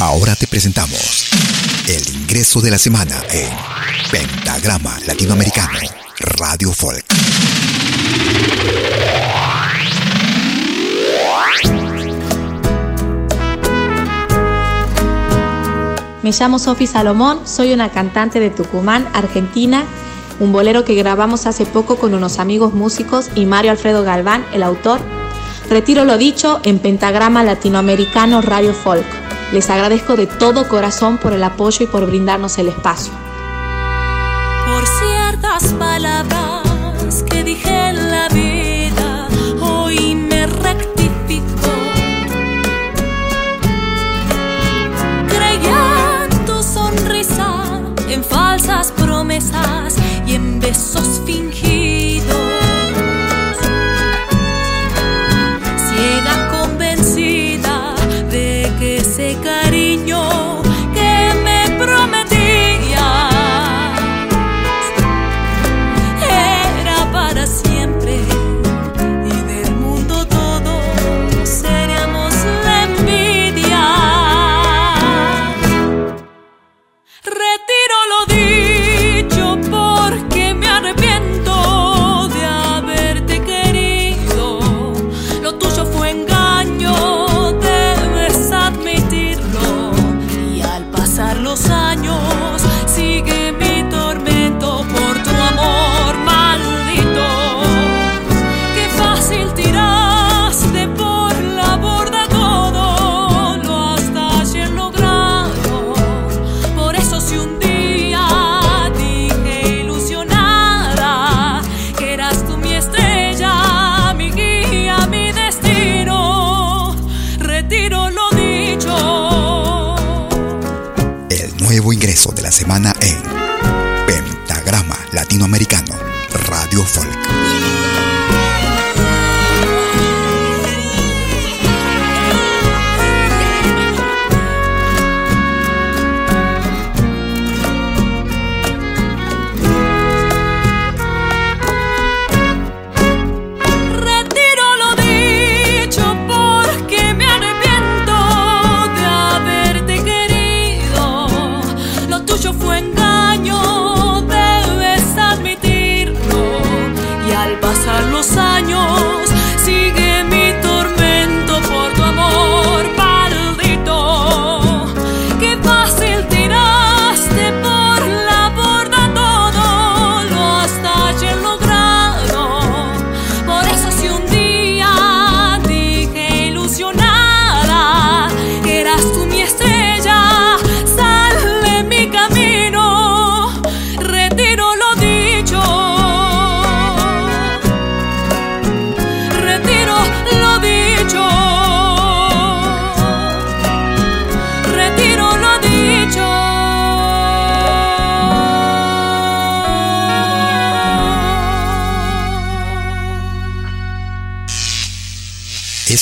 Ahora te presentamos el ingreso de la semana en Pentagrama Latinoamericano Radio Folk. Me llamo Sofi Salomón, soy una cantante de Tucumán, Argentina, un bolero que grabamos hace poco con unos amigos músicos y Mario Alfredo Galván, el autor. Retiro lo dicho en Pentagrama Latinoamericano Radio Folk. Les agradezco de todo corazón por el apoyo y por brindarnos el espacio. Por ciertas palabras que dije en la vida, hoy me rectifico. Creía tu sonrisa, en falsas promesas de la semana en Pentagrama Latinoamericano